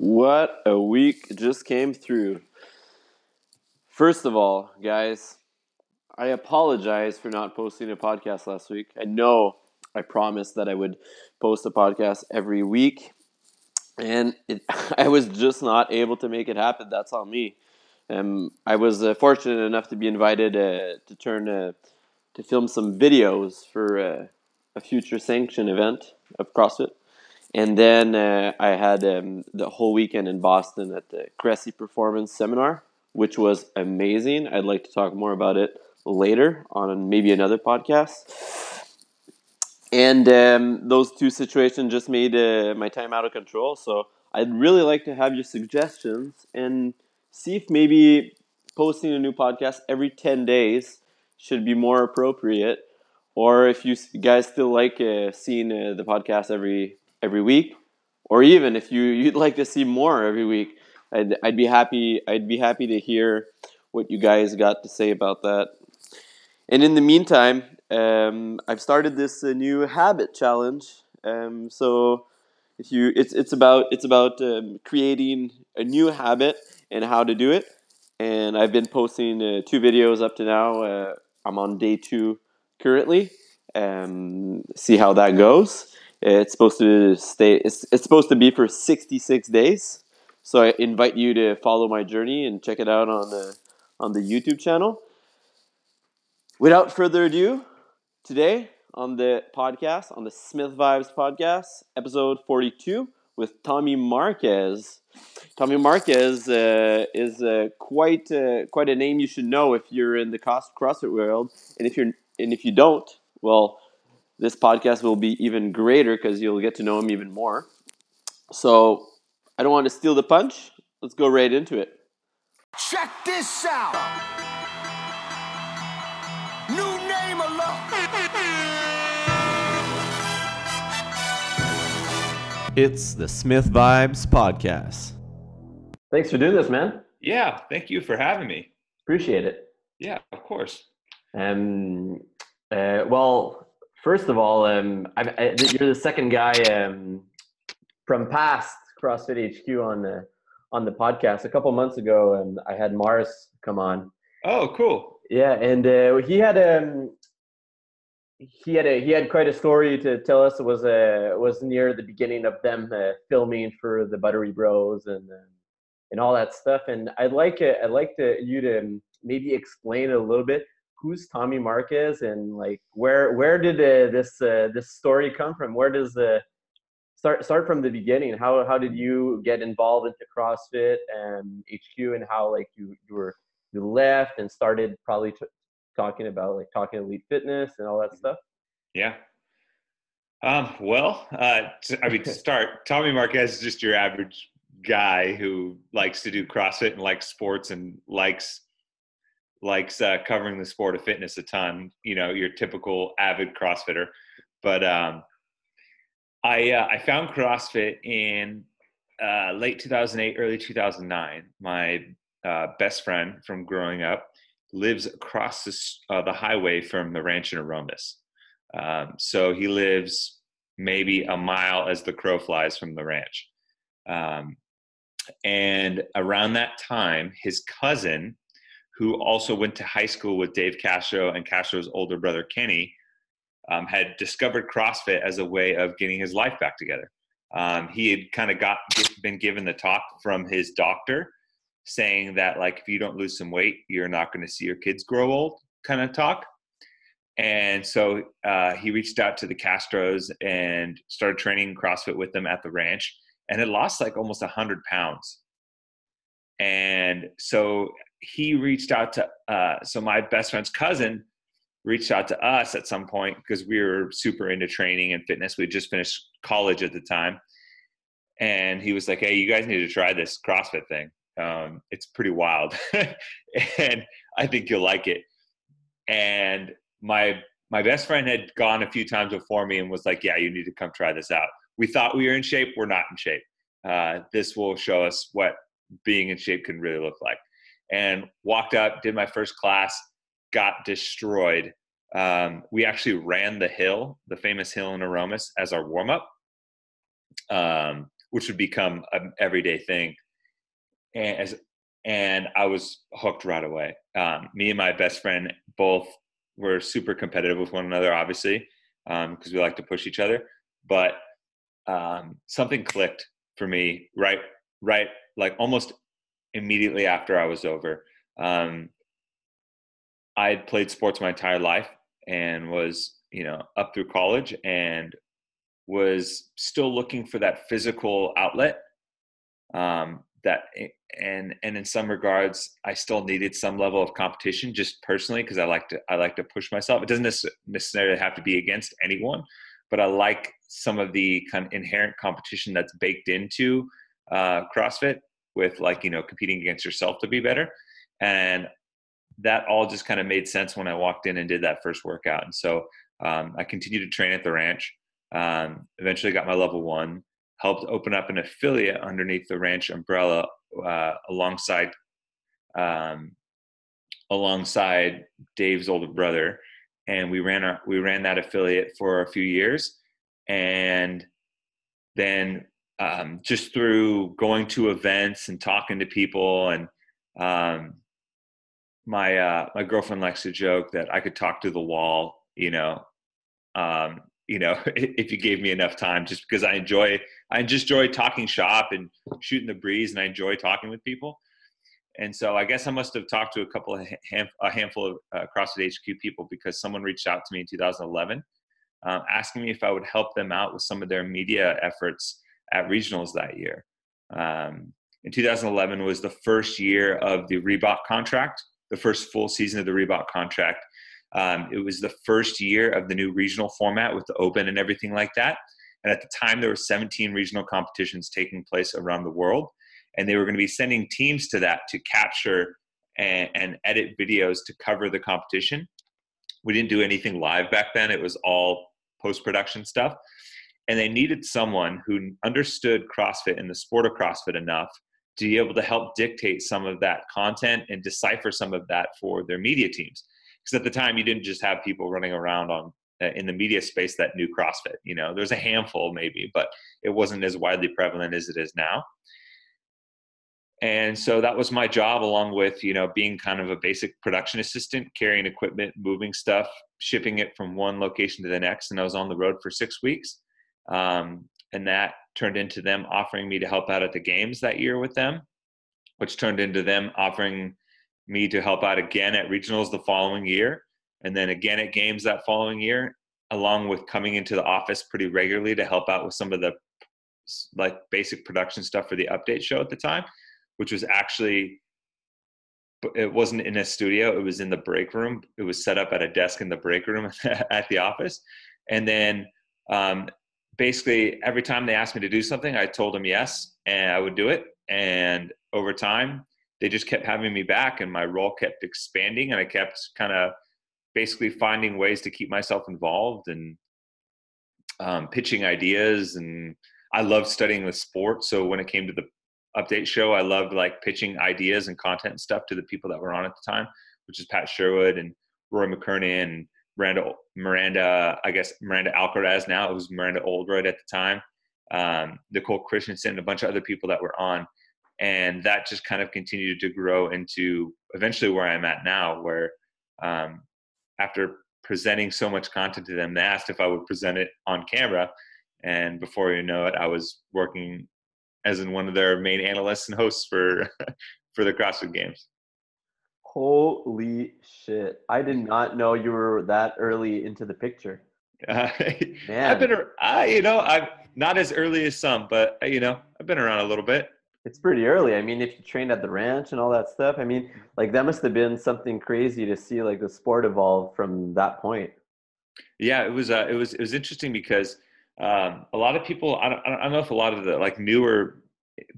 What a week just came through. First of all, guys, I apologize for not posting a podcast last week. I know I promised that I would post a podcast every week, and it, I was just not able to make it happen. That's on me. Um, I was uh, fortunate enough to be invited uh, to turn uh, to film some videos for uh, a future sanction event of CrossFit. And then uh, I had um, the whole weekend in Boston at the Cressey Performance Seminar, which was amazing. I'd like to talk more about it later on maybe another podcast. And um, those two situations just made uh, my time out of control. So I'd really like to have your suggestions and see if maybe posting a new podcast every 10 days should be more appropriate. Or if you guys still like uh, seeing uh, the podcast every every week, or even if you you'd like to see more every week, I'd I'd be happy I'd be happy to hear what you guys got to say about that. And in the meantime, um, I've started this uh, new habit challenge. Um, so if you it's it's about it's about um, creating a new habit and how to do it. And I've been posting uh, two videos up to now. Uh, I'm on day two currently. Um, see how that goes. It's supposed to stay. It's, it's supposed to be for 66 days. So I invite you to follow my journey and check it out on the on the YouTube channel. Without further ado, today on the podcast, on the Smith Vibes podcast, episode 42 with Tommy Marquez. Tommy Marquez uh, is uh, quite uh, quite a name you should know if you're in the CrossFit world, and if you're and if you don't, well, this podcast will be even greater because you'll get to know him even more. So I don't want to steal the punch. Let's go right into it. Check this out. New name alone. It's the Smith Vibes Podcast. Thanks for doing this, man. Yeah, thank you for having me. Appreciate it. Yeah, of course. Um, uh, well, First of all, um, I, I, you're the second guy um, from past CrossFit HQ on the on the podcast. A couple months ago, and I had Mars come on. Oh, cool. Yeah, and uh, he had um he had a he had quite a story to tell us. It was uh, was near the beginning of them uh, filming for the Buttery Bros and uh, and all that stuff. And I'd like uh, I'd like to you to maybe explain it a little bit who's Tommy Marquez and like where where did uh, this uh, this story come from? Where does the start start from the beginning? How how did you get involved into CrossFit and HQ and how like you you were you left and started probably t- talking about like talking elite fitness and all that stuff? Yeah. Um, well, uh, I mean, to start, Tommy Marquez is just your average guy who likes to do CrossFit and likes sports and likes likes uh, covering the sport of fitness a ton. You know, your typical avid CrossFitter. But um, I uh, I found CrossFit in uh, late 2008, early 2009. My uh, best friend from growing up lives across the, uh, the highway from the ranch in Aromas. Um, so he lives maybe a mile as the crow flies from the ranch. Um, and around that time, his cousin who also went to high school with Dave Castro and Castro's older brother Kenny, um, had discovered CrossFit as a way of getting his life back together. Um, he had kind of got been given the talk from his doctor, saying that like if you don't lose some weight, you're not going to see your kids grow old, kind of talk. And so uh, he reached out to the Castros and started training CrossFit with them at the ranch, and had lost like almost hundred pounds. And so he reached out to uh, so my best friend's cousin reached out to us at some point because we were super into training and fitness. We just finished college at the time, and he was like, "Hey, you guys need to try this CrossFit thing. Um, it's pretty wild, and I think you'll like it." And my my best friend had gone a few times before me and was like, "Yeah, you need to come try this out." We thought we were in shape. We're not in shape. Uh, this will show us what being in shape can really look like and walked up, did my first class, got destroyed. Um, we actually ran the hill, the famous hill in Aromas, as our warm up. Um, which would become an everyday thing. And as and I was hooked right away. Um, me and my best friend both were super competitive with one another, obviously, because um, we like to push each other. But um, something clicked for me right, right, like almost immediately after I was over. Um, I had played sports my entire life and was, you know, up through college and was still looking for that physical outlet. Um, that and and in some regards, I still needed some level of competition, just personally, because I like to I like to push myself. It doesn't necessarily have to be against anyone, but I like some of the kind of inherent competition that's baked into uh, CrossFit with like you know competing against yourself to be better. And that all just kind of made sense when i walked in and did that first workout. And so um, i continued to train at the ranch um, eventually got my level one helped open up an affiliate underneath the ranch umbrella uh, alongside um, alongside dave's older brother. And we ran our we ran that affiliate for a few years. And then um, just through going to events and talking to people and um, my uh, my girlfriend likes to joke that I could talk to the wall, you know, um, you know, if you gave me enough time, just because I enjoy I just enjoy talking shop and shooting the breeze, and I enjoy talking with people. And so I guess I must have talked to a couple of a handful of uh, CrossFit HQ people because someone reached out to me in 2011, um, asking me if I would help them out with some of their media efforts at regionals that year. Um, in 2011 was the first year of the Reebok contract, the first full season of the Reebok contract. Um, it was the first year of the new regional format with the open and everything like that. And at the time, there were 17 regional competitions taking place around the world. And they were going to be sending teams to that to capture and, and edit videos to cover the competition. We didn't do anything live back then, it was all post production stuff and they needed someone who understood CrossFit and the sport of CrossFit enough to be able to help dictate some of that content and decipher some of that for their media teams. Because at the time, you didn't just have people running around on uh, in the media space that knew CrossFit. You know, there's a handful maybe, but it wasn't as widely prevalent as it is now. And so that was my job, along with you know being kind of a basic production assistant, carrying equipment, moving stuff, shipping it from one location to the next. And I was on the road for six weeks um, and that turned into them offering me to help out at the games that year with them, which turned into them offering me to help out again at regionals the following year, and then again at games that following year, along with coming into the office pretty regularly to help out with some of the like basic production stuff for the update show at the time, which was actually it wasn't in a studio it was in the break room. It was set up at a desk in the break room at the office. And then um, basically every time they asked me to do something, I told them yes, and I would do it. And over time, they just kept having me back, and my role kept expanding, and I kept kind of basically finding ways to keep myself involved and um, pitching ideas. And I loved studying the sport, so when it came to the update show, I loved like pitching ideas and content and stuff to the people that were on at the time, which is Pat Sherwood and Rory McKernan and Miranda, Miranda, I guess Miranda Alcaraz now. It was Miranda Oldroyd at the time. Um, Nicole Christensen, and a bunch of other people that were on, and that just kind of continued to grow into eventually where I'm at now, where um, after presenting so much content to them, they asked if I would present it on camera, and before you know it, I was working as in one of their main analysts and hosts for for the CrossFit Games. Holy shit! I did not know you were that early into the picture. Uh, Man. I've been, I, you know, I'm not as early as some, but uh, you know, I've been around a little bit. It's pretty early. I mean, if you trained at the ranch and all that stuff, I mean, like that must have been something crazy to see like the sport evolve from that point. Yeah, it was. Uh, it was. It was interesting because um, a lot of people. I don't, I don't know if a lot of the like newer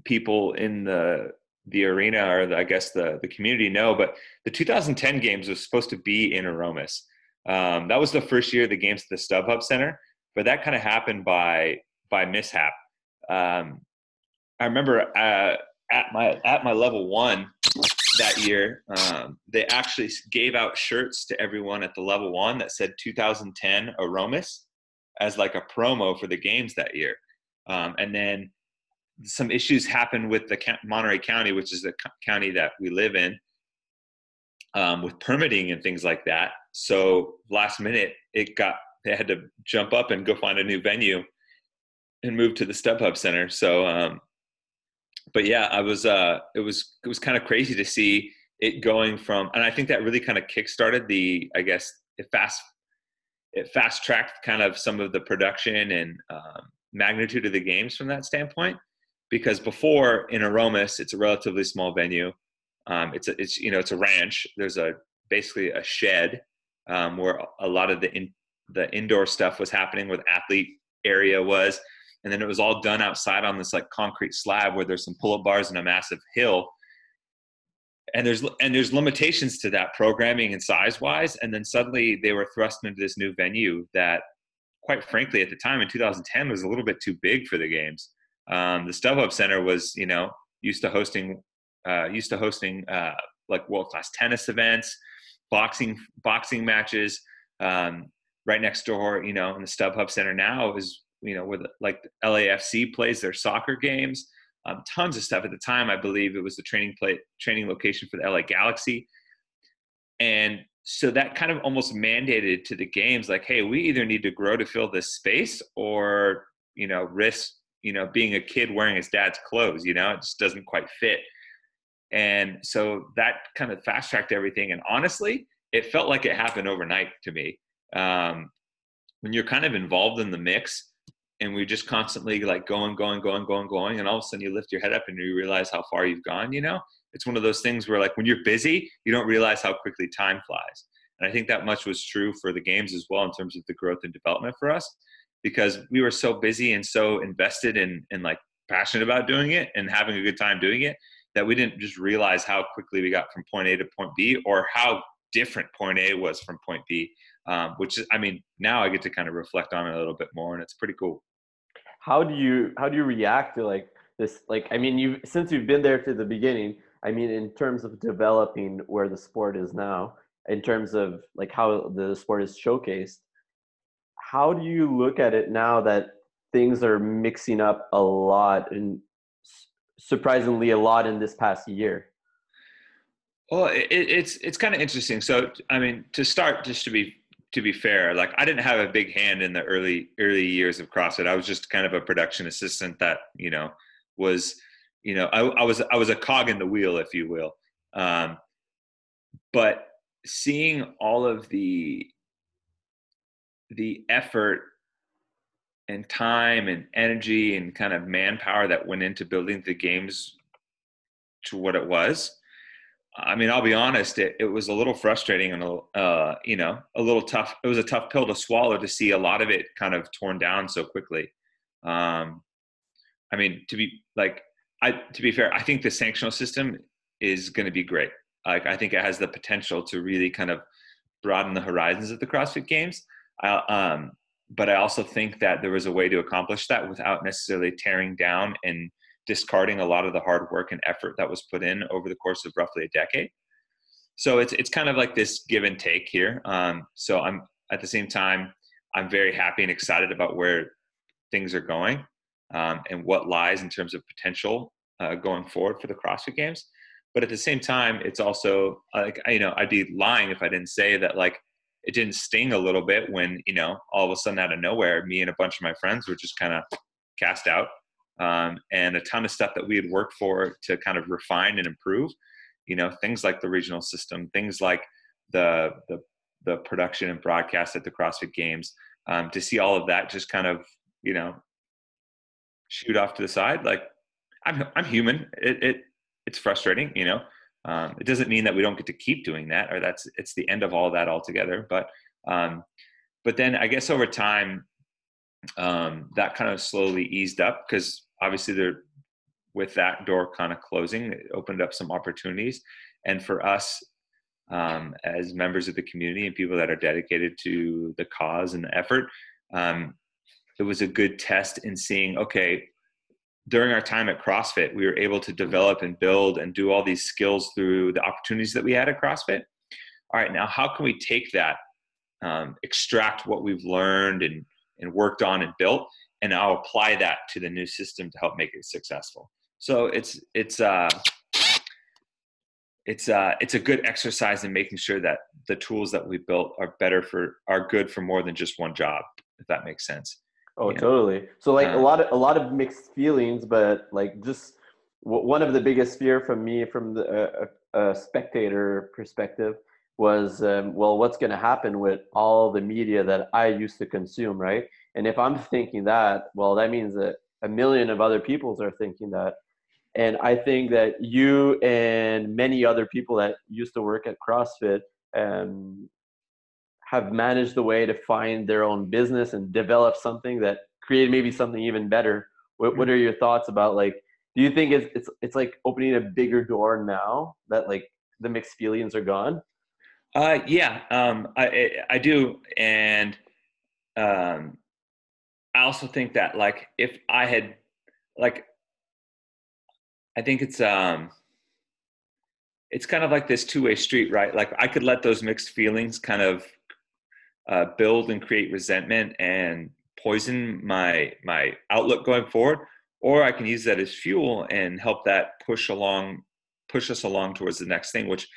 people in the the arena or the, I guess the the community know, but the 2010 games was supposed to be in Aromas. Um, that was the first year the games at the StubHub Center, but that kind of happened by by mishap. Um, I remember uh, at my at my level one that year, um, they actually gave out shirts to everyone at the level one that said 2010 Aromas as like a promo for the games that year. Um, and then some issues happened with the Monterey County, which is the county that we live in, um, with permitting and things like that. So last minute, it got they had to jump up and go find a new venue and move to the StubHub Center. So, um, but yeah, I was uh, it was it was kind of crazy to see it going from, and I think that really kind of kickstarted the, I guess, it fast it fast tracked kind of some of the production and um, magnitude of the games from that standpoint. Because before in Aromas, it's a relatively small venue. Um, it's a, it's you know it's a ranch. There's a basically a shed um, where a lot of the in, the indoor stuff was happening, where the athlete area was, and then it was all done outside on this like concrete slab where there's some pull-up bars and a massive hill and there's and there's limitations to that programming and size wise and then suddenly they were thrust into this new venue that quite frankly at the time in 2010 was a little bit too big for the games um, the StubHub Center was you know used to hosting uh, used to hosting uh, like world class tennis events boxing boxing matches um, right next door you know in the StubHub Center now is you know where the, like LAFC plays their soccer games um, tons of stuff at the time. I believe it was the training play training location for the LA Galaxy, and so that kind of almost mandated to the games like, hey, we either need to grow to fill this space or you know risk you know being a kid wearing his dad's clothes. You know, it just doesn't quite fit. And so that kind of fast tracked everything. And honestly, it felt like it happened overnight to me. Um, when you're kind of involved in the mix, and we're just constantly like going, going, going, going, going, and all of a sudden you lift your head up and you realize how far you've gone. You know, it's one of those things where like when you're busy, you don't realize how quickly time flies. And I think that much was true for the games as well in terms of the growth and development for us, because we were so busy and so invested in and like passionate about doing it and having a good time doing it that we didn't just realize how quickly we got from point A to point B or how different point A was from point B. Um, which is, I mean, now I get to kind of reflect on it a little bit more, and it's pretty cool how do you how do you react to like this like i mean you since you've been there to the beginning i mean in terms of developing where the sport is now in terms of like how the sport is showcased how do you look at it now that things are mixing up a lot and surprisingly a lot in this past year well it, it's it's kind of interesting so i mean to start just to be to be fair, like I didn't have a big hand in the early early years of CrossFit. I was just kind of a production assistant that you know was you know I, I was I was a cog in the wheel, if you will. Um, but seeing all of the the effort and time and energy and kind of manpower that went into building the games to what it was I mean, I'll be honest, it, it was a little frustrating and, a, uh, you know, a little tough. It was a tough pill to swallow to see a lot of it kind of torn down so quickly. Um, I mean, to be like, I, to be fair, I think the sanctional system is going to be great. Like, I think it has the potential to really kind of broaden the horizons of the CrossFit Games. I, um, but I also think that there was a way to accomplish that without necessarily tearing down and discarding a lot of the hard work and effort that was put in over the course of roughly a decade. So it's it's kind of like this give and take here. Um, so I'm at the same time I'm very happy and excited about where things are going um, and what lies in terms of potential uh, going forward for the CrossFit Games. But at the same time, it's also like you know I'd be lying if I didn't say that like it didn't sting a little bit when you know all of a sudden out of nowhere me and a bunch of my friends were just kind of cast out um, and a ton of stuff that we had worked for to kind of refine and improve. You know, things like the regional system, things like the the, the production and broadcast at the CrossFit Games. Um, to see all of that just kind of you know shoot off to the side, like I'm I'm human. It, it it's frustrating, you know. Um, it doesn't mean that we don't get to keep doing that, or that's it's the end of all that altogether. But um, but then I guess over time, um, that kind of slowly eased up because obviously there with that door kind of closing it opened up some opportunities and for us um, as members of the community and people that are dedicated to the cause and the effort um, it was a good test in seeing okay during our time at crossfit we were able to develop and build and do all these skills through the opportunities that we had at crossfit all right now how can we take that um, extract what we've learned and, and worked on and built and I'll apply that to the new system to help make it successful. So it's it's uh, it's uh, it's a good exercise in making sure that the tools that we built are better for are good for more than just one job, if that makes sense. Oh, totally. So like uh, a lot of a lot of mixed feelings, but like just one of the biggest fear from me from the uh, spectator perspective was um, well what's going to happen with all the media that i used to consume right? And if i'm thinking that well that means that a million of other peoples are thinking that. And i think that you and many other people that used to work at crossfit um, have managed the way to find their own business and develop something that created maybe something even better. What, what mm-hmm. are your thoughts about like do you think it's, it's it's like opening a bigger door now that like the mixed feelings are gone? Uh yeah um i i do and um i also think that like if i had like i think it's um it's kind of like this two-way street right? Like i could let those mixed feelings kind of uh, build and create resentment and poison my my outlook going forward or I can use that as fuel and help that push along, push us along towards the next thing, which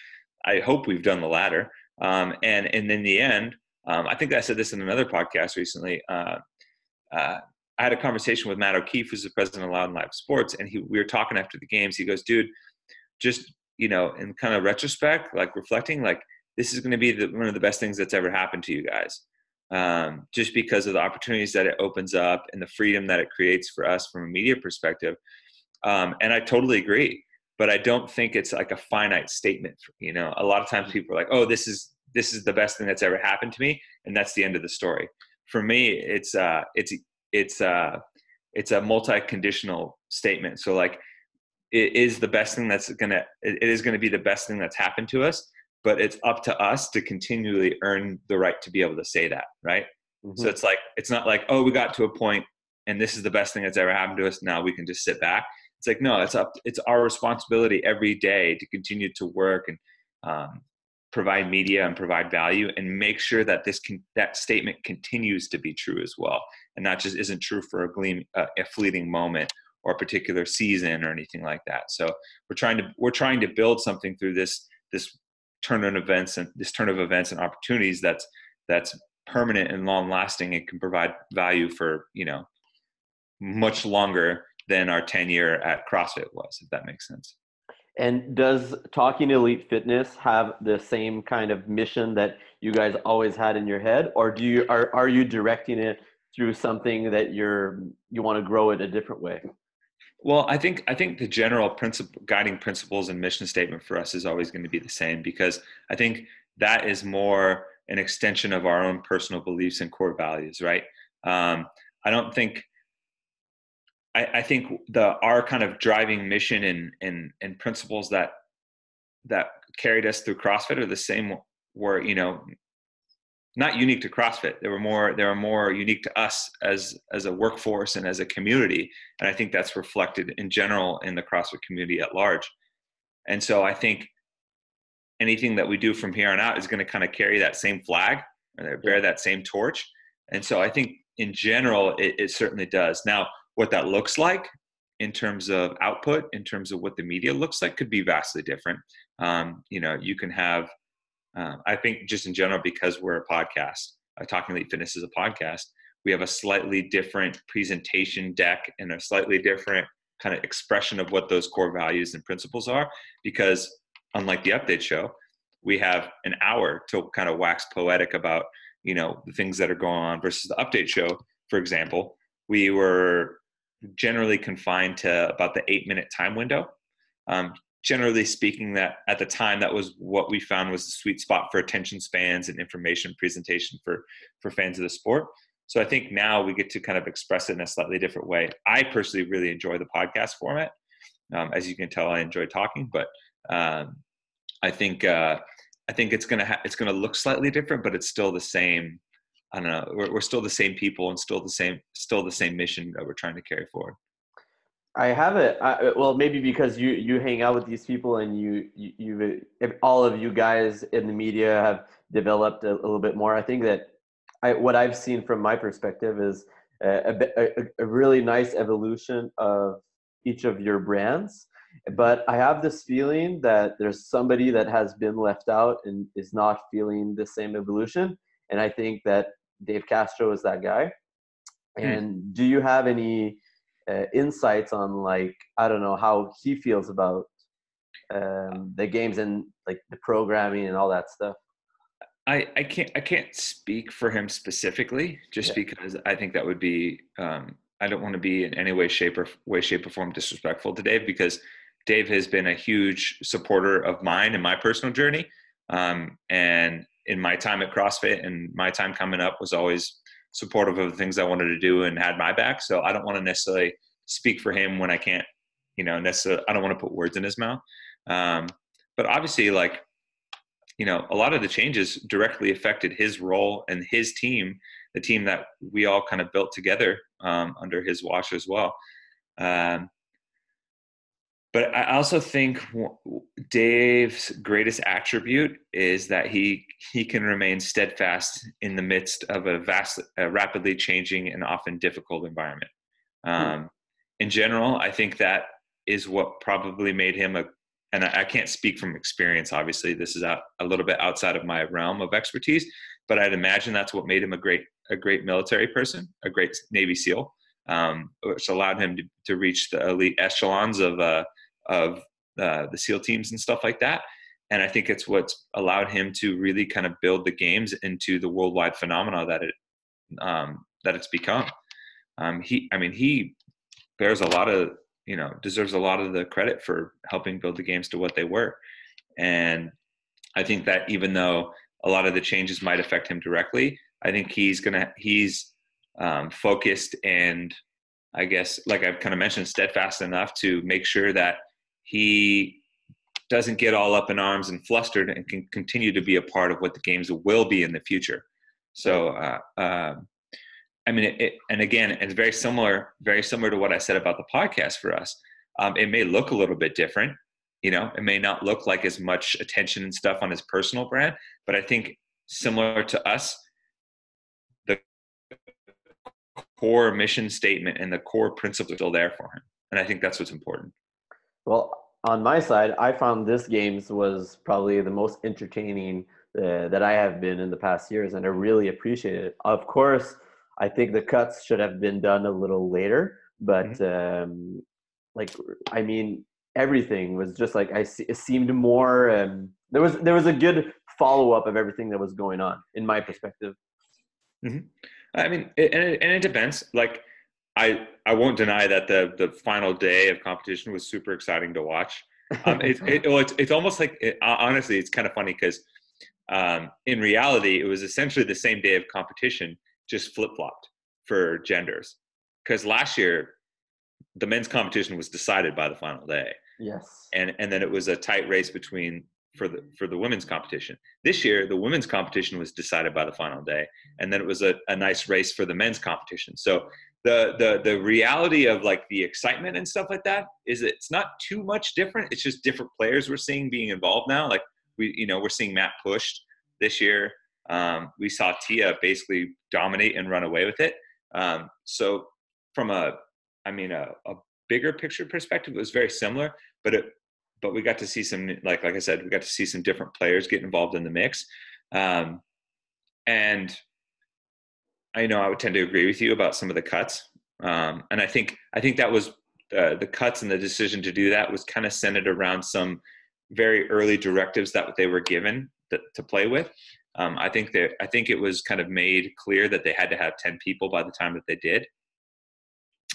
I hope we've done the latter. Um, and and in the end, um, I think I said this in another podcast recently. Uh, uh, I had a conversation with Matt O'Keefe, who's the president of Loud and Live Sports, and he, we were talking after the games. He goes, "Dude, just you know, in kind of retrospect, like reflecting, like this is going to be the, one of the best things that's ever happened to you guys." um, just because of the opportunities that it opens up and the freedom that it creates for us from a media perspective. Um, and I totally agree, but I don't think it's like a finite statement. You know, a lot of times people are like, "Oh, this is this is the best thing that's ever happened to me," and that's the end of the story. For me, it's uh, it's it's uh, it's a multi-conditional statement. So like, it is the best thing that's gonna it is gonna be the best thing that's happened to us but it's up to us to continually earn the right to be able to say that right? Mm-hmm. so it's like it's not like oh we got to a point and this is the best thing that's ever happened to us now we can just sit back. It's like no it's up it's our responsibility every day to continue to work and um, provide media and provide value and make sure that this can that statement continues to be true as well. And not just isn't true for a gleam uh, a fleeting moment or a particular season or anything like that. So we're trying to we're trying to build something through this this turn of events and this turn of events and opportunities that's that's permanent and long lasting and can provide value for you know much longer than our tenure at CrossFit was, if that makes sense. And does Talking Elite Fitness have the same kind of mission that you guys always had in your head, or do you are are you directing it through something that you're you want to grow it a different way? Well, I think I think the general principle, guiding principles and mission statement for us is always going to be the same because I think that is more an extension of our own personal beliefs and core values, right? Um, I don't think. I, I think the our kind of driving mission and and and principles that that carried us through CrossFit are the same. Where you know not unique to CrossFit. They were more they were more unique to us as as a workforce and as a community. And I think that's reflected in general in the CrossFit community at large. And so I think anything that we do from here on out is going to kind of carry that same flag and bear that same torch. And so I think in general it, it certainly does. Now what that looks like in terms of output, in terms of what the media looks like, could be vastly different. Um, you know, you can have uh, I think just in general, because we're a podcast, uh, Talking Elite Fitness is a podcast, we have a slightly different presentation deck and a slightly different kind of expression of what those core values and principles are. Because unlike the update show, we have an hour to kind of wax poetic about you know the things that are going on versus the update show for example we were generally confined to about the eight minute time window um, generally speaking that at the time that was what we found was the sweet spot for attention spans and information presentation for for fans of the sport. So i think now we get to kind of express it in a slightly different way. I personally really enjoy the podcast format. Um, as you can tell i enjoy talking but um, i think uh, i think it's gonna ha- it's gonna look slightly different but it's still the same i don't know we're, we're still the same people and still the same still the same mission that we're trying to carry forward I have it. I, well, maybe because you you hang out with these people and you you you all of you guys in the media have developed a, a little bit more. I think that I what I've seen from my perspective is a, a, a really nice evolution of each of your brands. But I have this feeling that there's somebody that has been left out and is not feeling the same evolution. And I think that Dave Castro is that guy. Hmm. And do you have any uh, insights on like I don't know how he feels about um, the games and like the programming and all that stuff? I, I can't I can't speak for him specifically, just Yeah. because I think that would be um, I don't want to be in any way, shape, or way, shape, or form disrespectful to Dave because Dave has been a huge supporter of mine in my personal journey, um, and in my time at CrossFit and my time coming up was always supportive of the things I wanted to do and had my back. So I don't want to necessarily speak for him when I can't, you know, necessarily I don't want to put words in his mouth. Um, but obviously, like you know, a lot of the changes directly affected his role and his team, the team that we all kind of built together um, under his watch as well. Um, but I also think Dave's greatest attribute is that he he can remain steadfast in the midst of a vast, a rapidly changing and often difficult environment. Um, in general, I think that is what probably made him a and I, I can't speak from experience. Obviously, this is out, a little bit outside of my realm of expertise, but I'd imagine that's what made him a great a great military person, a great Navy SEAL, um, which allowed him to, to reach the elite echelons of uh, of uh, the SEAL teams and stuff like that. And I think it's what's allowed him to really kind of build the games into the worldwide phenomena that it um, that it's become. Um, he, I mean, he bears a lot of you know deserves a lot of the credit for helping build the games to what they were and i think that even though a lot of the changes might affect him directly i think he's gonna he's um, focused and i guess like i've kind of mentioned steadfast enough to make sure that he doesn't get all up in arms and flustered and can continue to be a part of what the games will be in the future so uh, um, I mean, it, it, and again, it's very similar, very similar to what I said about the podcast for us. Um, it may look a little bit different, you know, it may not look like as much attention and stuff on his personal brand, but I think similar to us, the core mission statement and the core principles are still there for him. And I think that's what's important. Well, on my side, I found this games was probably the most entertaining uh, that I have been in the past years, and I really appreciate it. Of course, I think the cuts should have been done a little later, but um, like I mean, everything was just like I see, it seemed more. Um, there was there was a good follow up of everything that was going on in my perspective. I mean, it, and, it, and it depends. Like, I I won't deny that the the final day of competition was super exciting to watch. Um, it, it, well, it's it's almost like it, honestly, it's kind of funny because um, in reality, it was essentially the same day of competition, just flip flopped for genders. Because last year, the men's competition was decided by the final day, yes. and and then it was a tight race between for the for the women's competition. This year, the women's competition was decided by the final day, and then it was a, a nice race for the men's competition. So the the the reality of like the excitement and stuff like that is it's not too much different. It's just different players we're seeing being involved now. Like we you know we're seeing Matt pushed this year. Um, we saw Tia basically dominate and run away with it. Um, so from a I mean a, a bigger picture perspective, it was very similar, but it but we got to see some like like I said, we got to see some different players get involved in the mix. Um, and I know I would tend to agree with you about some of the cuts. Um, and I think I think that was uh, the cuts and the decision to do that was kind of centered around some very early directives that they were given that, to play with. Um, I think that I think it was kind of made clear that they had to have ten people by the time that they did.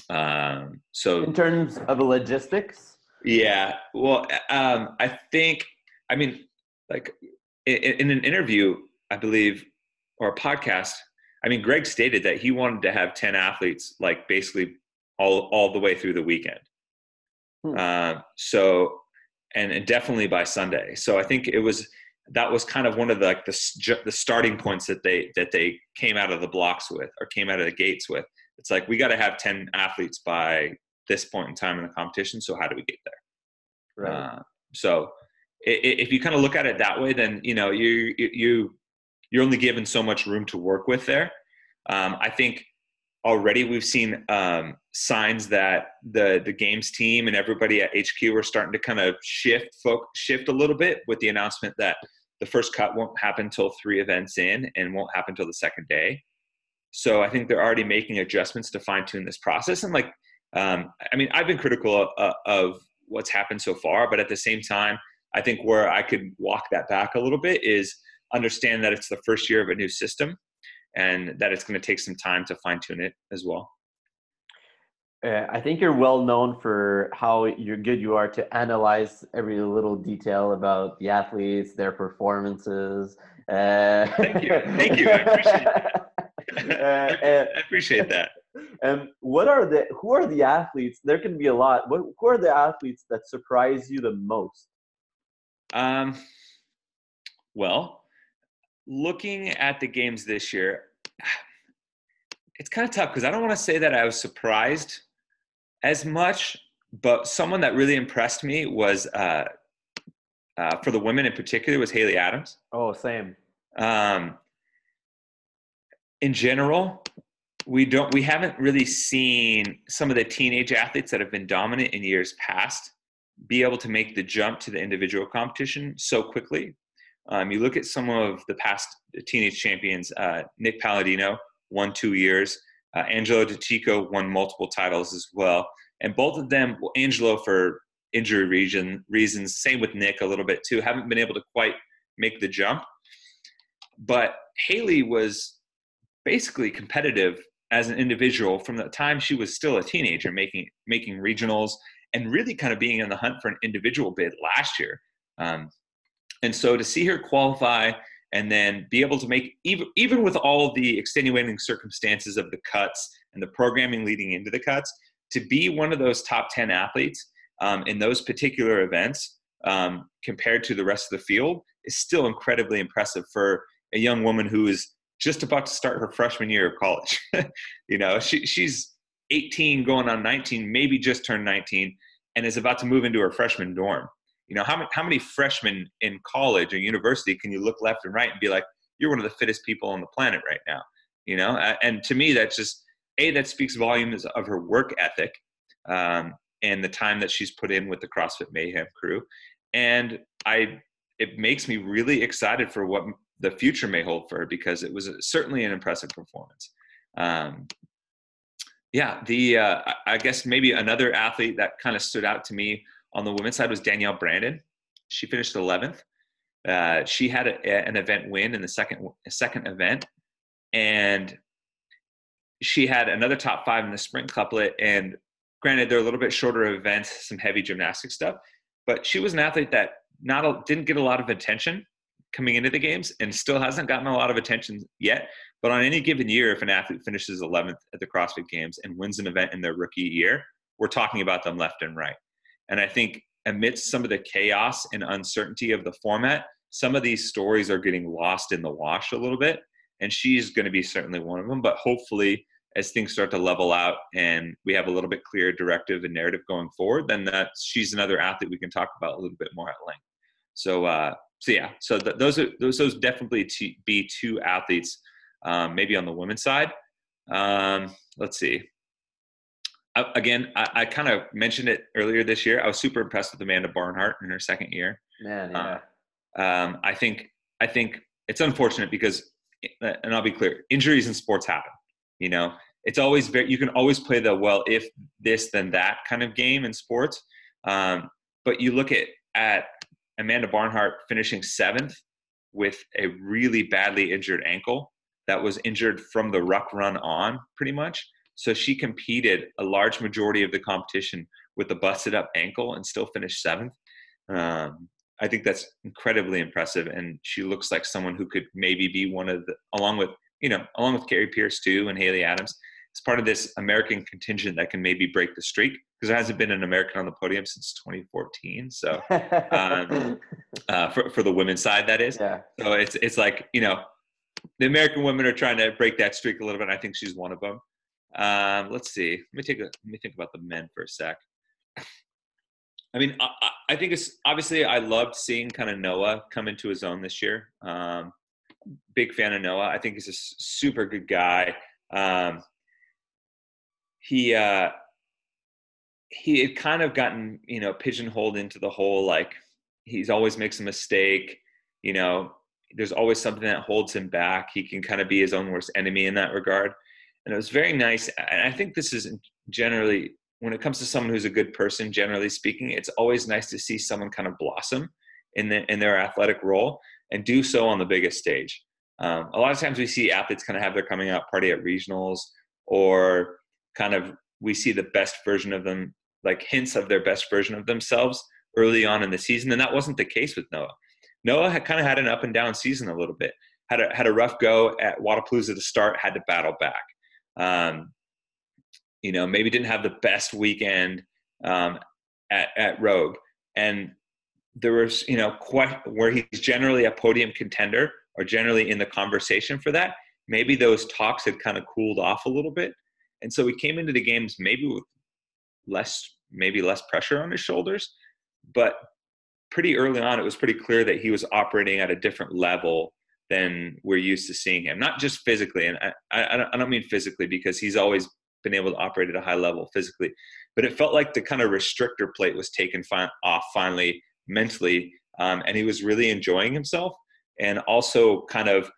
Um, so In terms of the logistics, yeah. Well, um, I think, I mean, like in, in an interview, I believe, or a podcast, I mean, Greg stated that he wanted to have 10 athletes, like basically all, all the way through the weekend. Hmm. Uh, so, and, and definitely by Sunday. So I think it was, that was kind of one of the, like the, the starting points that they, that they came out of the blocks with, or came out of the gates with. It's like, we got to have 10 athletes by this point in time in the competition. So how do we get there? right? Uh, so i- i- if you kind of look at it that way, then you know you you you're only given so much room to work with there. Um, I think already we've seen um, signs that the the games team and everybody at HQ are starting to kind of shift folk, shift a little bit with the announcement that the first cut won't happen until three events in and won't happen until the second day. So I think they're already making adjustments to fine tune this process. And like, um, I mean, I've been critical of, uh, of what's happened so far, but at the same time, I think where I could walk that back a little bit is understand that it's the first year of a new system and that it's going to take some time to fine tune it as well. Uh, I think you're well known for how you're good you are to analyze every little detail about the athletes, their performances. Uh, thank you, thank you. I appreciate that. uh, I appreciate that. And what are the who are the athletes? There can be a lot. What who are the athletes that surprise you the most? Um, well, looking at the games this year, it's kind of tough because I don't want to say that I was surprised as much, but someone that really impressed me was uh, uh, for the women in particular was Haley Adams. Oh, same. Um, in general, we don't we haven't really seen some of the teenage athletes that have been dominant in years past be able to make the jump to the individual competition so quickly. Um, you look at some of the past teenage champions. Uh, Nick Palladino won two years. Uh, Angelo DiCicco won multiple titles as well, and both of them, well, Angelo for injury region reasons, same with Nick a little bit too, haven't been able to quite make the jump. But Haley was basically competitive as an individual from the time she was still a teenager, making making regionals and really kind of being in the hunt for an individual bid last year. Um, and so to see her qualify and then be able to make even even with all the extenuating circumstances of the cuts and the programming leading into the cuts to be one of those top 10 athletes um, in those particular events um, compared to the rest of the field is still incredibly impressive for a young woman who is just about to start her freshman year of college. You know she, she's 18 going on 19 maybe just turned 19 and is about to move into her freshman dorm you know, how many, how many freshmen in college or university can you look left and right and be like, you're one of the fittest people on the planet right now? You know, and to me, that's just a that speaks volumes of her work ethic um, and the time that she's put in with the CrossFit Mayhem crew, and I it makes me really excited for what the future may hold for her because it was certainly an impressive performance. Um, yeah, the uh, I guess maybe another athlete that kind of stood out to me on the women's side was Danielle Brandon. She finished 11th. Uh, she had a, an event win in the second second event, and she had another top five in the sprint couplet. And granted, they're a little bit shorter events, some heavy gymnastic stuff, but she was an athlete that not a, didn't get a lot of attention coming into the games, and still hasn't gotten a lot of attention yet. But on any given year, if an athlete finishes 11th at the CrossFit Games and wins an event in their rookie year, we're talking about them left and right. And I think amidst some of the chaos and uncertainty of the format, some of these stories are getting lost in the wash a little bit. And she's going to be certainly one of them. But hopefully, as things start to level out and we have a little bit clearer directive and narrative going forward, then that she's another athlete we can talk about a little bit more at length. So, uh, so yeah, so th- those are those those definitely t- be two athletes, um, maybe on the women's side. Um, let's see again, I, I kind of mentioned it earlier this year. I was super impressed with Amanda Barnhart in her second year. Man, yeah. Uh, um, I think I think it's unfortunate because, uh, and I'll be clear, injuries in sports happen. You know, it's always very you can always play the well if this then that kind of game in sports. Um, but you look at at Amanda Barnhart finishing seventh with a really badly injured ankle that was injured from the ruck run on, pretty much. So she competed a large majority of the competition with a busted up ankle and still finished seventh. Um, I think that's incredibly impressive, and she looks like someone who could maybe be one of the, along with you know, along with Kari Pearce too and Haley Adams, as part of this American contingent that can maybe break the streak because there hasn't been an American on the podium since 2014. So um, uh, for for the women's side, that is. Yeah. So it's it's like you know, the American women are trying to break that streak a little bit. I think she's one of them. Um, let's see. Let me take a let me think about the men for a sec. I mean, I, I think it's obviously I loved seeing kind of Noah come into his own this year. Um, big fan of Noah. I think he's a super good guy. Um, he uh, he had kind of gotten you know pigeonholed into the whole like he's always makes a mistake. You know, there's always something that holds him back. He can kind of be his own worst enemy in that regard. And it was very nice. And I think this is generally when it comes to someone who's a good person, generally speaking, it's always nice to see someone kind of blossom in the, in their athletic role and do so on the biggest stage. Um, a lot of times we see athletes kind of have their coming out party at regionals or kind of we see the best version of them, like hints of their best version of themselves early on in the season. And that wasn't the case with Noah. Noah had kind of had an up and down season a little bit. Had a had a rough go at Wodapalooza to start. Had to battle back. Um, you know, maybe didn't have the best weekend um, at at Rogue, and there was you know quite where he's generally a podium contender or generally in the conversation for that. Maybe those talks had kind of cooled off a little bit, and so he came into the games maybe with less maybe less pressure on his shoulders, but pretty early on, it was pretty clear that he was operating at a different level than we're used to seeing him. Not just physically, and I, I, I don't mean physically because he's always been able to operate at a high level physically, but it felt like the kind of restrictor plate was taken fi- off finally mentally, um, and he was really enjoying himself and also kind of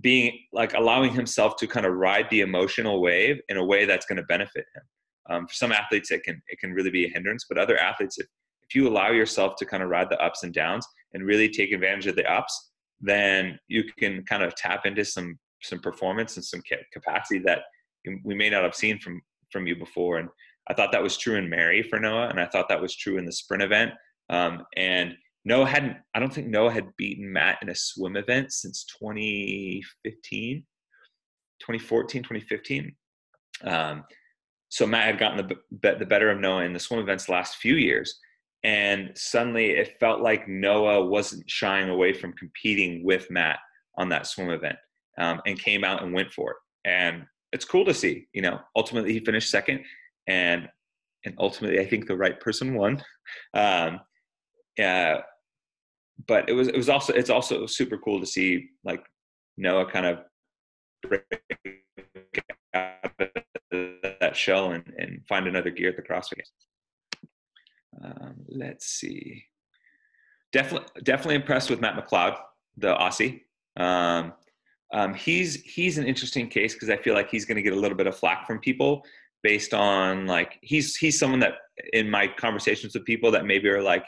being like allowing himself to kind of ride the emotional wave in a way that's going to benefit him. Um, for some athletes, it can it can really be a hindrance, but other athletes, if if you allow yourself to kind of ride the ups and downs and really take advantage of the ups, then you can kind of tap into some some performance and some capacity that we may not have seen from from you before. And I thought that was true in Mary for Noah, and I thought that was true in the sprint event. Um, and Noah hadn't, I don't think Noah had beaten Matt in a swim event since 2015, 2014, 2015. Um, so Matt had gotten the, the better of Noah in the swim events last few years and suddenly it felt like Noah wasn't shying away from competing with Matt on that swim event um, and came out and went for it. And it's cool to see. You know, ultimately he finished second, and and ultimately I think the right person won. Um, yeah, but it was it was also it's also super cool to see like Noah kind of break out of that shell and, and find another gear at the CrossFit. Um, let's see. Definitely, definitely impressed with Matt McLeod, the Aussie. Um, um, he's he's an interesting case because I feel like he's going to get a little bit of flack from people based on like he's he's someone that in my conversations with people that maybe are like,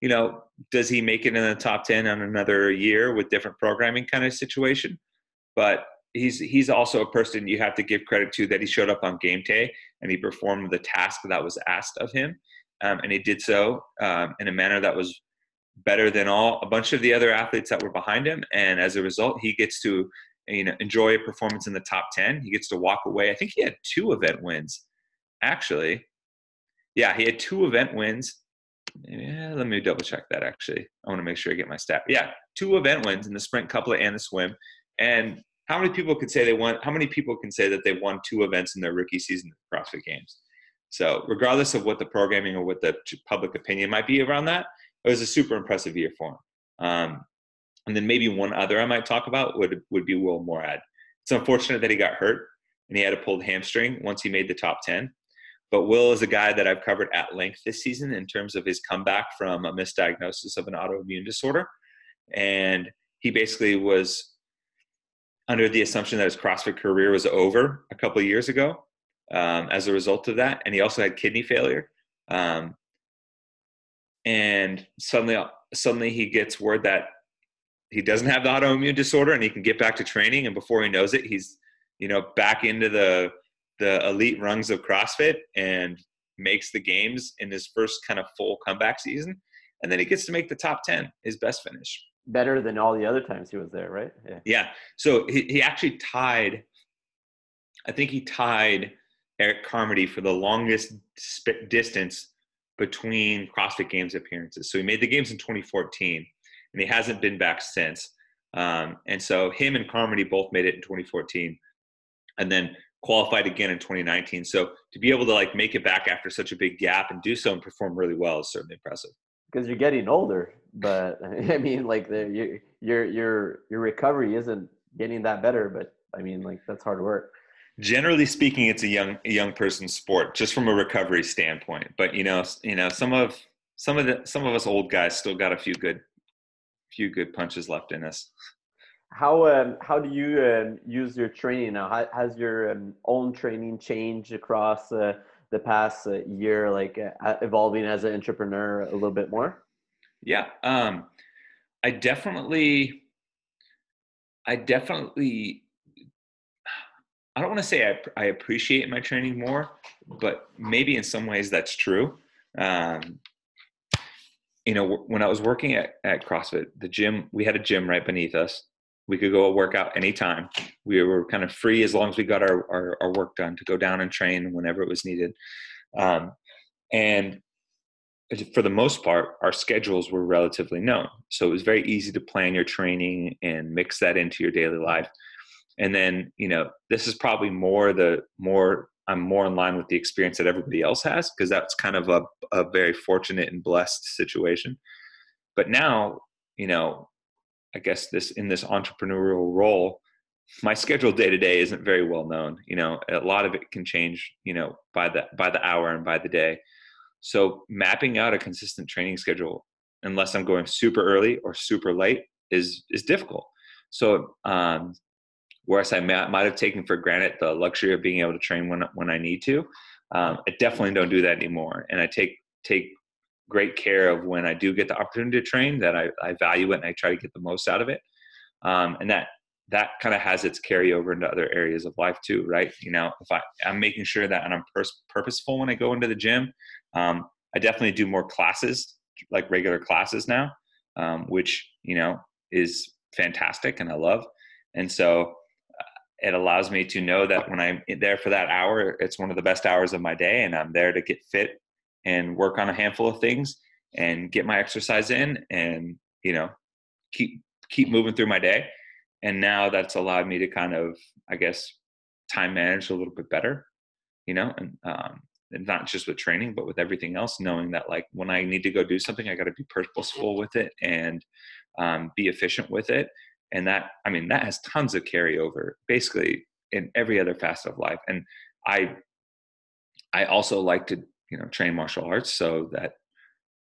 you know, does he make it in the top ten on another year with different programming kind of situation? But he's he's also a person you have to give credit to that he showed up on game day and he performed the task that was asked of him um, and he did so um, in a manner that was better than all a bunch of the other athletes that were behind him. And as a result, he gets to you know enjoy a performance in the top ten. He gets to walk away. I think he had two event wins, actually. Yeah, he had two event wins. Yeah, let me double check that. Actually, I want to make sure I get my stat. Yeah, two event wins in the sprint couplet and the swim. And how many people could say they won? How many people can say that they won two events in their rookie season at CrossFit Games? So regardless of what the programming or what the public opinion might be around that, it was a super impressive year for him. Um, and then maybe one other I might talk about would would be Will Moorad. It's unfortunate that he got hurt and he had a pulled hamstring once he made the top ten. But Will is a guy that I've covered at length this season in terms of his comeback from a misdiagnosis of an autoimmune disorder, and he basically was under the assumption that his CrossFit career was over a couple of years ago um, as a result of that, and he also had kidney failure. Um, and suddenly, suddenly he gets word that he doesn't have the autoimmune disorder, and he can get back to training. And before he knows it, he's you know back into the the elite rungs of CrossFit and makes the games in his first kind of full comeback season. And then he gets to make the top 10, his best finish. Better than all the other times he was there, right? Yeah. Yeah. So he, he actually tied, I think he tied Eric Carmody for the longest distance between CrossFit Games appearances. So he made the games in 2014, and he hasn't been back since. Um, and so him and Carmody both made it in 2014, and then qualified again in 2019. So to be able to like make it back after such a big gap and do so and perform really well is certainly impressive. Because you're getting older, but I mean, like the your your your recovery isn't getting that better. But I mean, like that's hard work. Generally speaking, it's a young a young person's sport, just from a recovery standpoint. But you know, you know, some of some of the some of us old guys still got a few good few good punches left in us. How um, how do you um, use your training now? How, has your um, own training changed across uh, the past uh, year, like uh, evolving as an entrepreneur a little bit more? Yeah, um, I definitely, I definitely, I don't want to say I, I appreciate my training more, but maybe in some ways that's true. Um, you know, when I was working at, at CrossFit, the gym, we had a gym right beneath us. We could go work out anytime. We were kind of free as long as we got our, our, our work done to go down and train whenever it was needed. Um, and for the most part, our schedules were relatively known. So it was very easy to plan your training and mix that into your daily life. And then, you know, this is probably more the more I'm more in line with the experience that everybody else has because that's kind of a, a very fortunate and blessed situation. But now, you know, I guess this in this entrepreneurial role, my schedule day to day isn't very well known. You know, a lot of it can change, you know, by the by the hour and by the day. So mapping out a consistent training schedule, unless I'm going super early or super late, is is difficult. So um, whereas I might, might have taken for granted the luxury of being able to train when when I need to, um, I definitely don't do that anymore. And I take take great care of when I do get the opportunity to train that I, I value it and I try to get the most out of it. Um, and that that kind of has its carryover into other areas of life too, right? You know, if I I'm making sure that and I'm pers- purposeful when I go into the gym. Um, I definitely do more classes, like regular classes now, um, which you know is fantastic and I love. And so it allows me to know that when I'm there for that hour, it's one of the best hours of my day, and I'm there to get fit and work on a handful of things and get my exercise in, and you know, keep keep moving through my day. And now that's allowed me to kind of, I guess, time manage a little bit better, you know, and um, and not just with training, but with everything else, knowing that like when I need to go do something, I got to be purposeful with it and um, be efficient with it and that i mean that has tons of carryover basically in every other facet of life and i i also like to you know train martial arts so that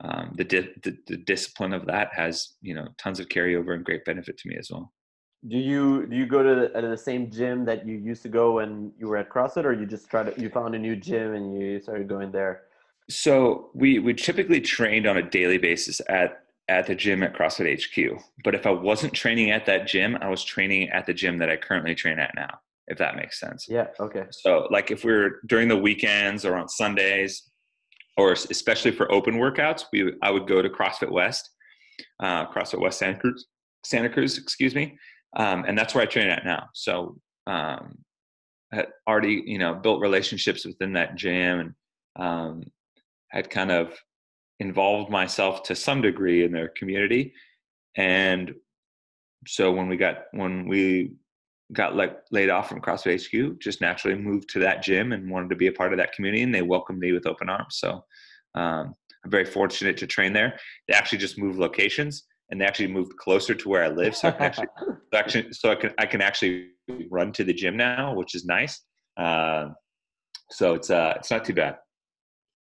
um, the, di- the, the discipline of that has you know tons of carryover and great benefit to me as well do you do you go to the, the, same gym that you used to go when you were at CrossFit, or you just try to you found a new gym and you started going there? So we we typically trained on a daily basis at at the gym at CrossFit HQ. But if I wasn't training at that gym, I was training at the gym that I currently train at now, if that makes sense. Yeah, okay. So, like if we're during the weekends or on Sundays, or especially for open workouts, we I would go to CrossFit West, uh, CrossFit West Santa Cruz, Santa Cruz, excuse me, um, and that's where I train at now. So, um, I had already you know built relationships within that gym and um, had kind of involved myself to some degree in their community and so when we got when we got like laid off from CrossFit HQ, just naturally moved to that gym and wanted to be a part of that community, and they welcomed me with open arms. So um, I'm very fortunate to train there. They actually just moved locations, and they actually moved closer to where I live, so I can actually, actually so I can I can actually run to the gym now, which is nice. Uh, so it's uh, it's not too bad.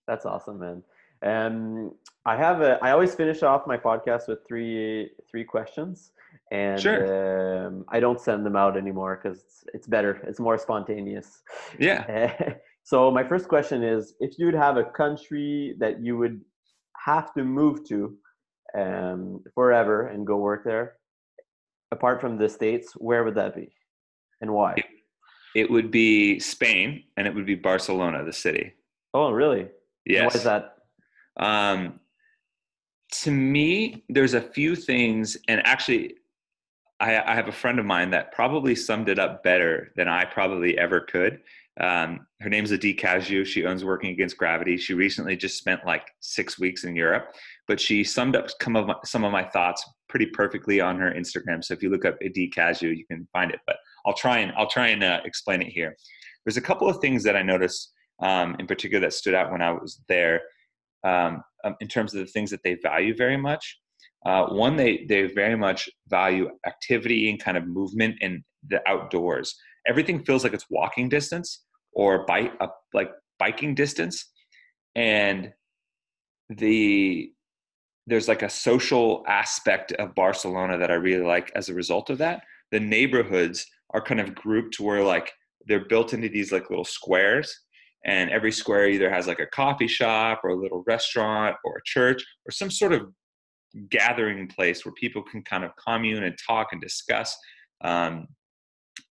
That's awesome, man. Um, I have a. I always finish off my podcast with three three questions, and sure. um, I don't send them out anymore because it's, it's, better. It's more spontaneous. Yeah. so my first question is: If you'd have a country that you would have to move to um, forever and go work there, apart from the states, where would that be, and why? It, it would be Spain, and it would be Barcelona, the city. Oh, really? Yes. why is that? Um, to me, there's a few things, and actually, I, I, have a friend of mine that probably summed it up better than I probably ever could. Um, her name's Adee Cazayoux. She owns Working Against Gravity. She recently just spent like six weeks in Europe, but she summed up some of my, some of my thoughts pretty perfectly on her Instagram. So if you look up Adee Cazayoux, you can find it. But I'll try and I'll try and uh, explain it here. There's a couple of things that I noticed um, in particular that stood out when I was there um, um, in terms of the things that they value very much. Uh, one, they they very much value activity and kind of movement in the outdoors. everything feels like it's walking distance or bike uh, like biking distance and the there's like a social aspect of Barcelona that I really like as a result of that. The neighborhoods are kind of grouped where like they're built into these like little squares and every square either has like a coffee shop or a little restaurant or a church or some sort of gathering place where people can kind of commune and talk and discuss um,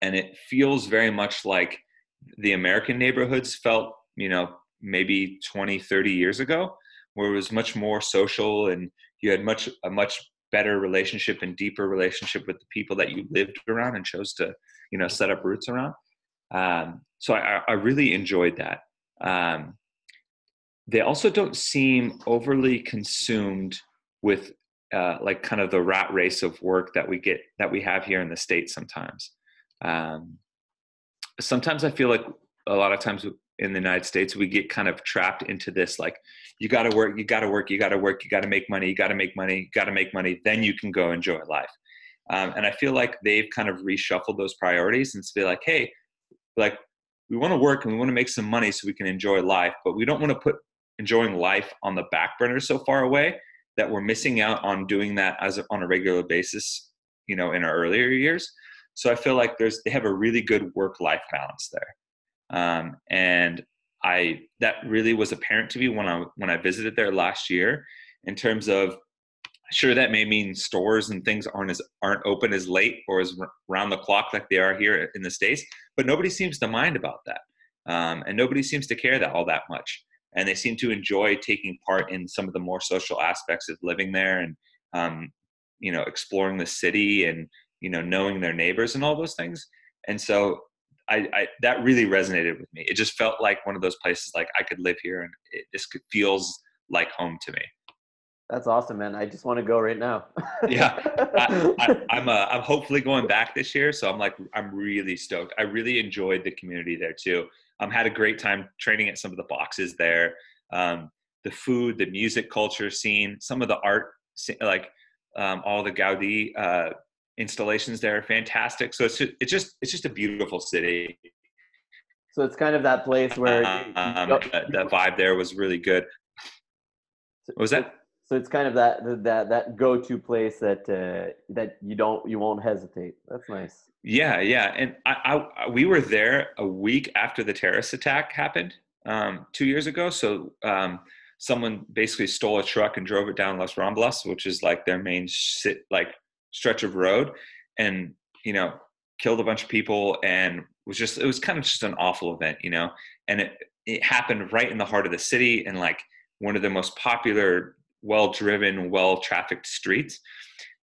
and it feels very much like the american neighborhoods felt you know maybe 20 30 years ago where it was much more social and you had much a much better relationship and deeper relationship with the people that you lived around and chose to you know set up roots around. Um, so I, I, really enjoyed that um, they also don't seem overly consumed with uh, like kind of the rat race of work that we get that we have here in the states sometimes um, sometimes i feel like a lot of times in the United States, we get kind of trapped into this like, you got to work, you got to work, you got to work, you got to make money, you got to make money, you got to make money, then you can go enjoy life. Um, and I feel like they've kind of reshuffled those priorities and to be like, hey, like we want to work and we want to make some money so we can enjoy life, but we don't want to put enjoying life on the back burner so far away that we're missing out on doing that as a, on a regular basis, you know, in our earlier years. So I feel like there's they have a really good work life balance there. Um, and I that really was apparent to me when I when I visited there last year. In terms of, sure, that may mean stores and things aren't as aren't open as late or as round the clock like they are here in the states. But nobody seems to mind about that, um, and nobody seems to care that all that much. And they seem to enjoy taking part in some of the more social aspects of living there and um, you know exploring the city and you know knowing their neighbors and all those things. And so I, I, that really resonated with me. It just felt like one of those places like I could live here and it just feels like home to me. That's awesome, man. I just want to go right now. yeah, I, am uh, I'm hopefully going back this year, so I'm like I'm really stoked. I really enjoyed the community there too. Um, had a great time training at some of the boxes there. Um, the food, the music culture scene, some of the art, like um, all the Gaudi uh, installations there are fantastic. So it's just, it's just it's just a beautiful city. So it's kind of that place where um, the, the, vibe there was really good. What was that? So it's kind of that that that go-to place that uh, that you don't you won't hesitate. That's nice. Yeah, yeah, and I, I we were there a week after the terrorist attack happened um, two years ago. So um, someone basically stole a truck and drove it down Las Ramblas, which is like their main sit like stretch of road and you know killed a bunch of people and was just it was kind of just an awful event you know and it it happened right in the heart of the city and like one of the most popular well driven well trafficked streets.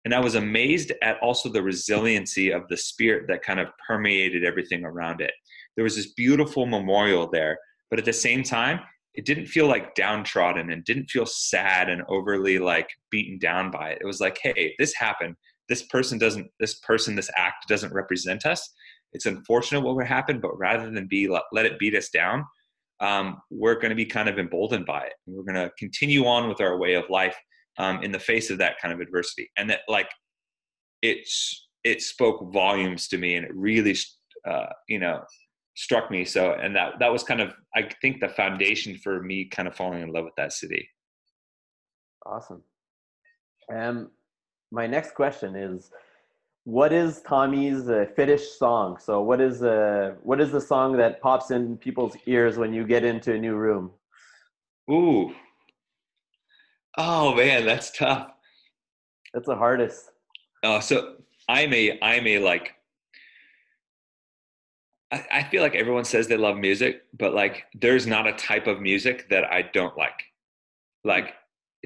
And i was amazed at also the resiliency of the spirit that kind of permeated everything around it. There was this beautiful memorial there but at the same time it didn't feel like downtrodden and didn't feel sad and overly like beaten down by it. It was like hey this happened. This person doesn't this person this act doesn't represent us. It's unfortunate what would happen but rather than be let it beat us down um, we're going to be kind of emboldened by it. We're going to continue on with our way of life um, in the face of that kind of adversity. And that like it's it spoke volumes to me and it really uh, you know struck me. So and that that was kind of i think the foundation for me kind of falling in love with that city. Awesome. Um my next question is what is Tommy's uh, fetish song? So what is uh, what is the song that pops in people's ears when you get into a new room? Ooh. Oh man, that's tough. That's the hardest. Oh, so I'm a I'm a like I, I feel like everyone says they love music, but like there's not a type of music that I don't like. Like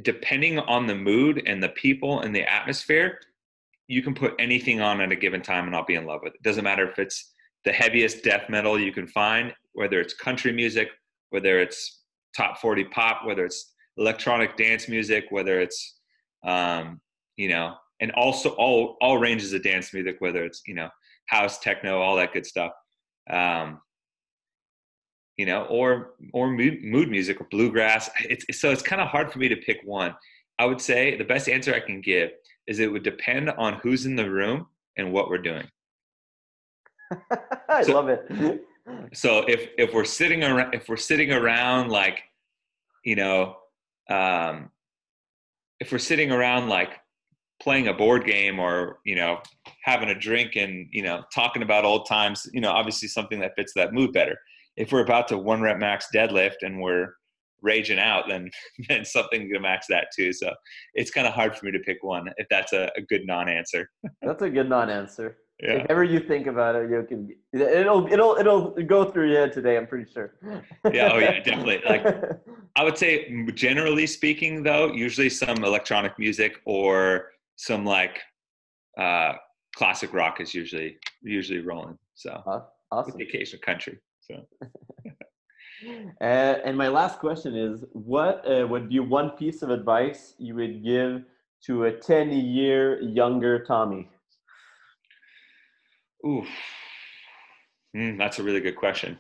depending on the mood and the people and the atmosphere, you can put anything on at a given time and I'll be in love with it. Doesn't matter if it's the heaviest death metal you can find, whether it's country music, whether it's top 40 pop, whether it's electronic dance music, whether it's, um, you know, and also all, all ranges of dance music, whether it's, you know, house, techno, all that good stuff. Um, you know, or or mood, mood music or bluegrass. It's, so it's kind of hard for me to pick one. I would say the best answer I can give is it would depend on who's in the room and what we're doing. I So- love it. so if if we're sitting around if we're sitting around like you know um if we're sitting around like playing a board game or you know having a drink and you know talking about old times you know obviously something that fits that mood better if we're about to one rep max deadlift and we're raging out then then something to match that too so it's kind of hard for me to pick one if that's a, a good non-answer That's a good non-answer. yeah If ever you think about it, you can. It'll it'll it'll go through your head today. I'm pretty sure. Yeah, oh yeah, definitely. Like I would say, generally speaking, though, usually some electronic music or some like uh, classic rock is usually usually rolling. So with awesome. the occasional country. So Uh, and my last question is, what uh, would be one piece of advice you would give to a 10 year younger Tommy? ooh, mm, that's a really good question.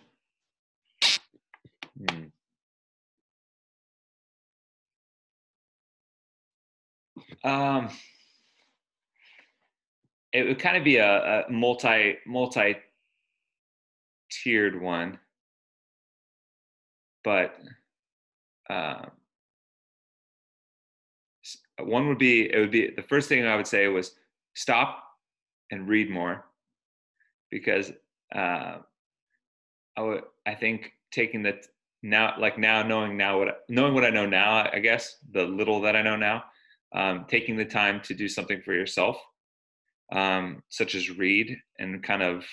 Hmm. Um, it would kind of be a, a multi multi tiered one, but uh, one would be it would be the first thing I would say was stop and read more because uh, I would I think taking the now like now knowing now what knowing what I know now I guess the little that I know now um, taking the time to do something for yourself um, such as read and kind of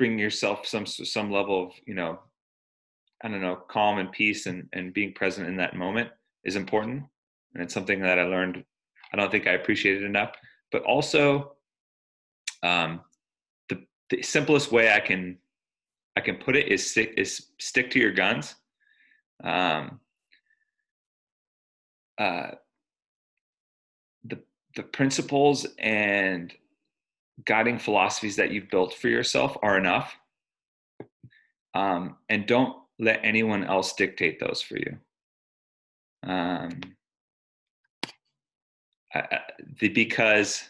bring yourself some some level of you know I don't know calm and peace and and being present in that moment is important. And it's something that I learned I don't think I appreciated enough. But also um, the the simplest way I can I can put it is stick is stick to your guns. Um, uh, the the principles and guiding philosophies that you've built for yourself are enough, um, and don't let anyone else dictate those for you. Um, I, the, because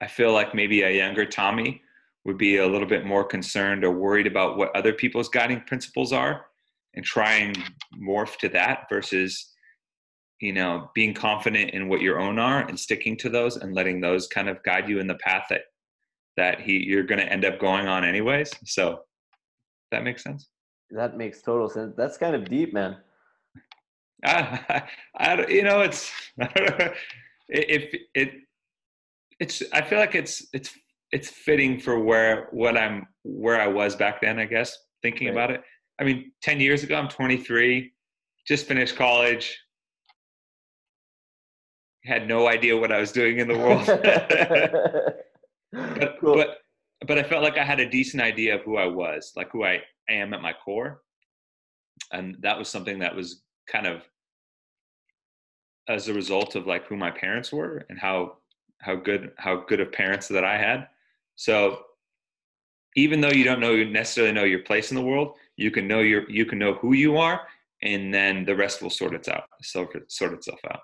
I feel like maybe a younger Tommy would be a little bit more concerned or worried about what other people's guiding principles are and try and morph to that versus you know being confident in what your own are and sticking to those and letting those kind of guide you in the path that that he you're going to end up going on anyways so that makes sense That makes total sense. That's kind of deep, man. I, I, you know it's if it it's i feel like it's it's it's fitting for where what i'm where i was back then i guess thinking Right. about it i mean 10 years ago i'm 23 just finished college had no idea what i was doing in the world but, cool. but but i felt like i had a decent idea of who i was like who i am at my core and that was something that was kind of as a result of like who my parents were and how how good how good of parents that i had so even though you don't know you necessarily know your place in the world you can know your you can know who you are and then the rest will sort it out sort, sort itself out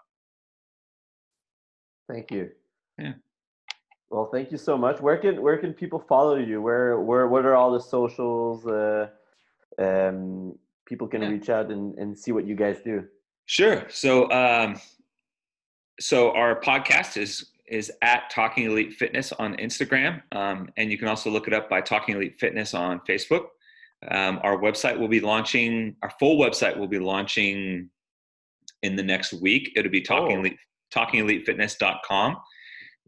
Thank you. Yeah. Well, thank you so much. Where can where can people follow you? Where where what are all the socials? Uh, um, people can Yeah. reach out and, and see what you guys do. Sure. So, um, so our podcast is is at Talking Elite Fitness on Instagram, um, and you can also look it up by Talking Elite Fitness on Facebook. Um, our website will be launching. Our full website will be launching in the next week. It'll be Talking Oh. Elite TalkingEliteFitness.com.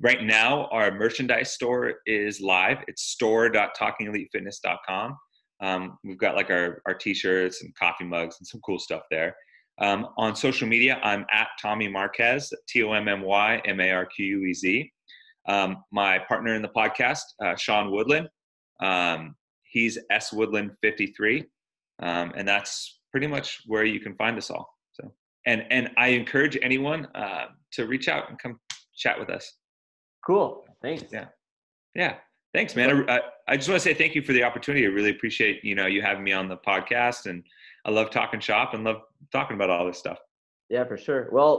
Right now, our merchandise store is live. It's store.talkingelitefitness.com. Um, we've got like our, our t-shirts and coffee mugs and some cool stuff there. Um, on social media, I'm at Tommy Marquez, T O M M Y M A R Q U E Z. Um, my partner in the podcast, uh, Sean Woodland, um, he's S Woodland 53, um, and that's pretty much where you can find us all. So, and and I encourage anyone uh, to reach out and come chat with us. Cool. Thanks. Yeah. Yeah. Thanks, man. I, I, just want to say thank you for the opportunity. I really appreciate you know you having me on the podcast, and I love talking shop and love talking about all this stuff. Yeah, for sure. Well,